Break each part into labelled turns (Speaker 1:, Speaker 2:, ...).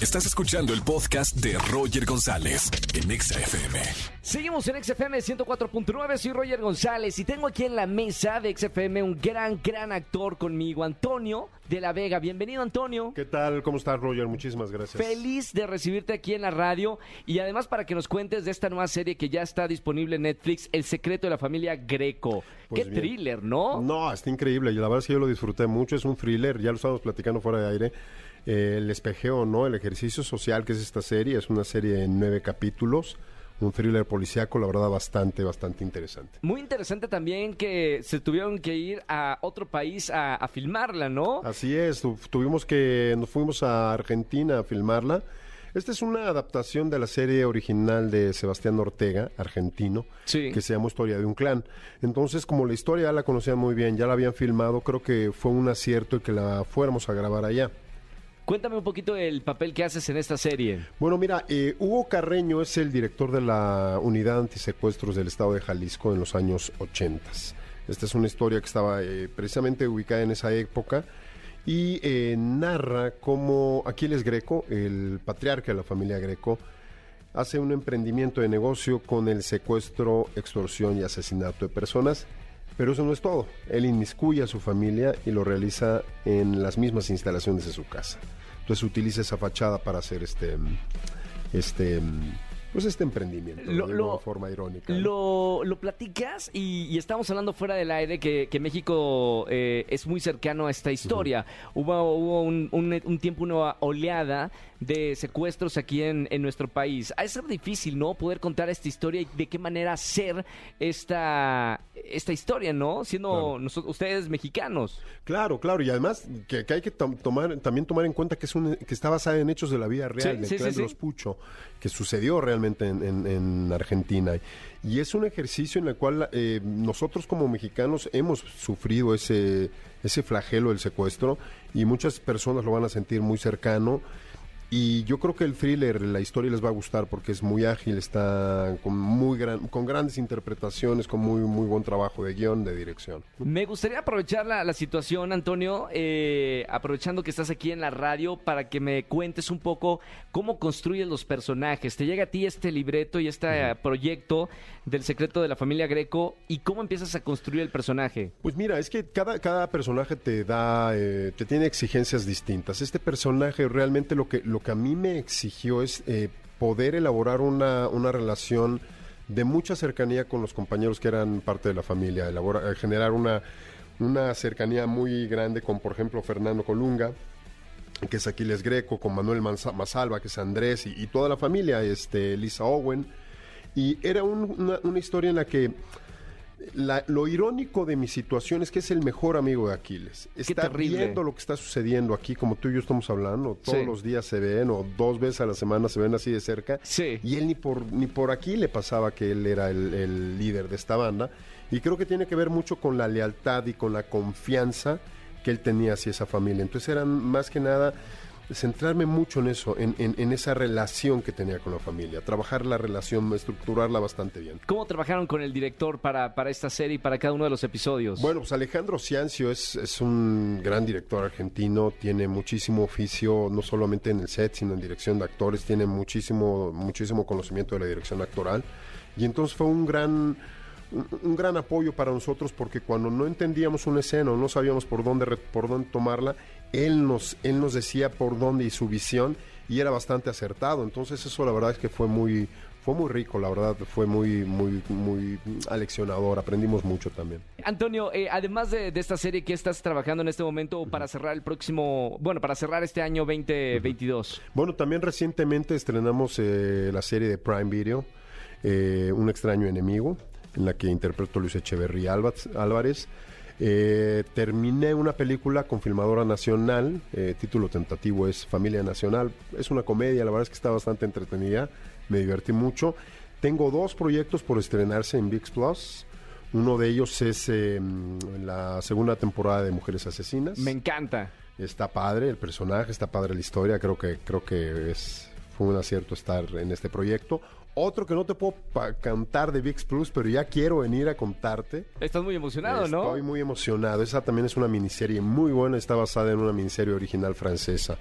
Speaker 1: Estás escuchando el podcast de Roger González en Exa FM.
Speaker 2: Seguimos en XFM 104.9, soy Roger González y tengo aquí en la mesa de XFM un gran, gran actor conmigo, Antonio de la Vega. Bienvenido, Antonio.
Speaker 3: ¿Qué tal? ¿Cómo estás, Roger? Muchísimas gracias.
Speaker 2: Feliz de recibirte aquí en la radio y además para que nos cuentes de esta nueva serie que ya está disponible en Netflix, El secreto de la familia Greco.
Speaker 3: Pues
Speaker 2: Qué
Speaker 3: bien.
Speaker 2: thriller, ¿no?
Speaker 3: No, está increíble. Y la verdad es que yo lo disfruté mucho. Es un thriller, ya lo estábamos platicando fuera de aire. Eh, el espejeo, ¿no? El ejercicio social que es esta serie. Es una serie en nueve capítulos. Un thriller policíaco, la verdad, bastante, bastante interesante.
Speaker 2: Muy interesante también que se tuvieron que ir a otro país a, a filmarla, ¿no?
Speaker 3: Así es, tu- tuvimos que, nos fuimos a Argentina a filmarla. Esta es una adaptación de la serie original de Sebastián Ortega, argentino,
Speaker 2: Sí.
Speaker 3: que se llama Historia de un clan. Entonces, como la historia la conocían muy bien, ya la habían filmado, creo que fue un acierto que la fuéramos a grabar allá.
Speaker 2: Cuéntame un poquito del papel que haces en esta serie.
Speaker 3: Bueno, mira, eh, Hugo Carreño es el director de la Unidad Antisecuestros del Estado de Jalisco en los años 80. Esta es una historia que estaba eh, precisamente ubicada en esa época y eh, narra cómo Aquiles Greco, el patriarca de la familia Greco, hace un emprendimiento de negocio con el secuestro, extorsión y asesinato de personas. Pero eso no es todo. Él inmiscuye a su familia y lo realiza en las mismas instalaciones de su casa. Entonces utiliza esa fachada para hacer este, mm, este, mm, pues este emprendimiento
Speaker 2: Lo-
Speaker 3: de
Speaker 2: lo-
Speaker 3: alguna forma irónica.
Speaker 2: Lo, lo platicas y, y estamos hablando fuera del aire que, que México eh, es muy cercano a esta historia. Hubo, hubo un, un- un tiempo, una oleada de secuestros aquí en, en nuestro país. Ha de ser difícil, ¿no? Poder contar esta historia y de qué manera hacer esta, esta historia, ¿no? Siendo
Speaker 3: Claro.
Speaker 2: nosotros, ustedes mexicanos.
Speaker 3: Claro, claro, y además que, que hay que tom- tomar, también tomar en cuenta que es un, que está basada en hechos de la vida real,
Speaker 2: Sí,
Speaker 3: del
Speaker 2: sí,
Speaker 3: los. Pucho, que sucedió realmente en, en- en Argentina. Y es un ejercicio en el cual eh, nosotros como mexicanos hemos sufrido ese, ese flagelo del secuestro y muchas personas lo van a sentir muy cercano. Y yo creo que el thriller, la historia les va a gustar porque es muy ágil, está con muy gran, con grandes interpretaciones, con muy muy buen trabajo de guion, de dirección.
Speaker 2: Me gustaría aprovechar la, la situación, Antonio, eh, aprovechando que estás aquí en la radio, para que me cuentes un poco cómo construyes los personajes. Te llega a ti este libreto y este proyecto del secreto de la familia Greco y cómo empiezas a construir el personaje.
Speaker 3: Pues mira, es que cada, cada personaje te da, eh, te tiene exigencias distintas. Este personaje realmente lo que, lo que a mí me exigió es eh, poder elaborar una, una relación de mucha cercanía con los compañeros que eran parte de la familia, eh, generar una, una cercanía muy grande con, por ejemplo, Fernando Colunga, que es Aquiles Greco, con Manuel Manza- Masalva, que es Andrés, y, toda la familia, este, Lisa Owen. Y era un- una, una historia en la que la- lo irónico de mi situación es que es el mejor amigo de Aquiles. Está viendo lo que está sucediendo aquí, como tú y yo estamos hablando. Todos
Speaker 2: Sí.
Speaker 3: los días se ven, o dos veces a la semana se ven así de cerca.
Speaker 2: Sí.
Speaker 3: Y él ni por, ni por aquí le pasaba que él era el, el líder de esta banda. Y creo que tiene que ver mucho con la lealtad y con la confianza que él tenía hacia esa familia. Entonces eran más que nada centrarme mucho en eso, en, en- en esa relación que tenía con la familia, trabajar la relación, estructurarla bastante bien.
Speaker 2: ¿Cómo trabajaron con el director para, para esta serie y para cada uno de los episodios?
Speaker 3: Bueno, pues Alejandro Ciancio es, es un gran director argentino, tiene muchísimo oficio, no solamente en el set, sino en dirección de actores, tiene muchísimo, muchísimo conocimiento de la dirección actoral. Y entonces fue un gran, un, un gran apoyo para nosotros porque cuando no entendíamos una escena o no sabíamos por dónde, por dónde tomarla, él nos, él nos decía por dónde y su visión y era bastante acertado. Entonces eso la verdad es que fue muy, fue muy rico, la verdad, fue muy, muy, muy aleccionador, aprendimos mucho también.
Speaker 2: Antonio, eh, además de, de esta serie que estás trabajando en este momento para cerrar el próximo, bueno, para cerrar este año 2022.
Speaker 3: Bueno, también recientemente estrenamos eh, la serie de Prime Video, eh, Un extraño enemigo, en la que interpreto a Luis Echeverría Álvarez. Eh, terminé una película con Filmadora Nacional, eh, título tentativo es Familia Nacional. Es una comedia, la verdad es que está bastante entretenida, me divertí mucho. Tengo dos proyectos por estrenarse en VIX Plus. Uno de ellos es eh, la segunda temporada de Mujeres Asesinas.
Speaker 2: Me encanta.
Speaker 3: Está padre el personaje, está padre la historia, creo que creo que es fue un acierto estar en este proyecto. Otro que no te puedo cantar de VIX Plus, pero ya quiero venir a contarte.
Speaker 2: Estás muy emocionado, ¿no?
Speaker 3: Estoy muy emocionado. Esa también es una miniserie muy buena. Está basada en una miniserie original francesa.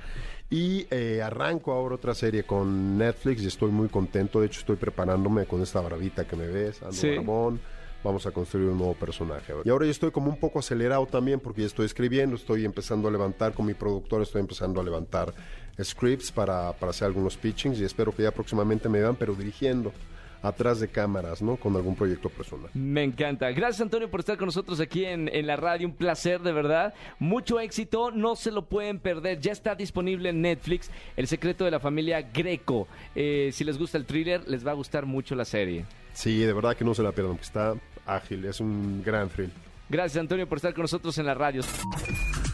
Speaker 3: Y eh, arranco ahora otra serie con Netflix y estoy muy contento. De hecho, estoy preparándome con esta barbita que me ves, ando
Speaker 2: Sí.
Speaker 3: barbón. Vamos a construir un nuevo personaje. Y ahora yo estoy como un poco acelerado también porque ya estoy escribiendo, estoy empezando a levantar con mi productor, estoy empezando a levantar scripts para, para hacer algunos pitchings y espero que ya próximamente me vean, pero dirigiendo atrás de cámaras, ¿no? Con algún proyecto personal.
Speaker 2: Me encanta. Gracias, Antonio, por estar con nosotros aquí en, en la radio. Un placer, de verdad. Mucho éxito. No se lo pueden perder. Ya está disponible en Netflix El secreto de la familia Greco. Eh, si les gusta el thriller, les va a gustar mucho la serie.
Speaker 3: Sí, de verdad que no se la pierdan, porque está ágil, es un gran thrill.
Speaker 2: Gracias, Antonio, por estar con nosotros en la radio.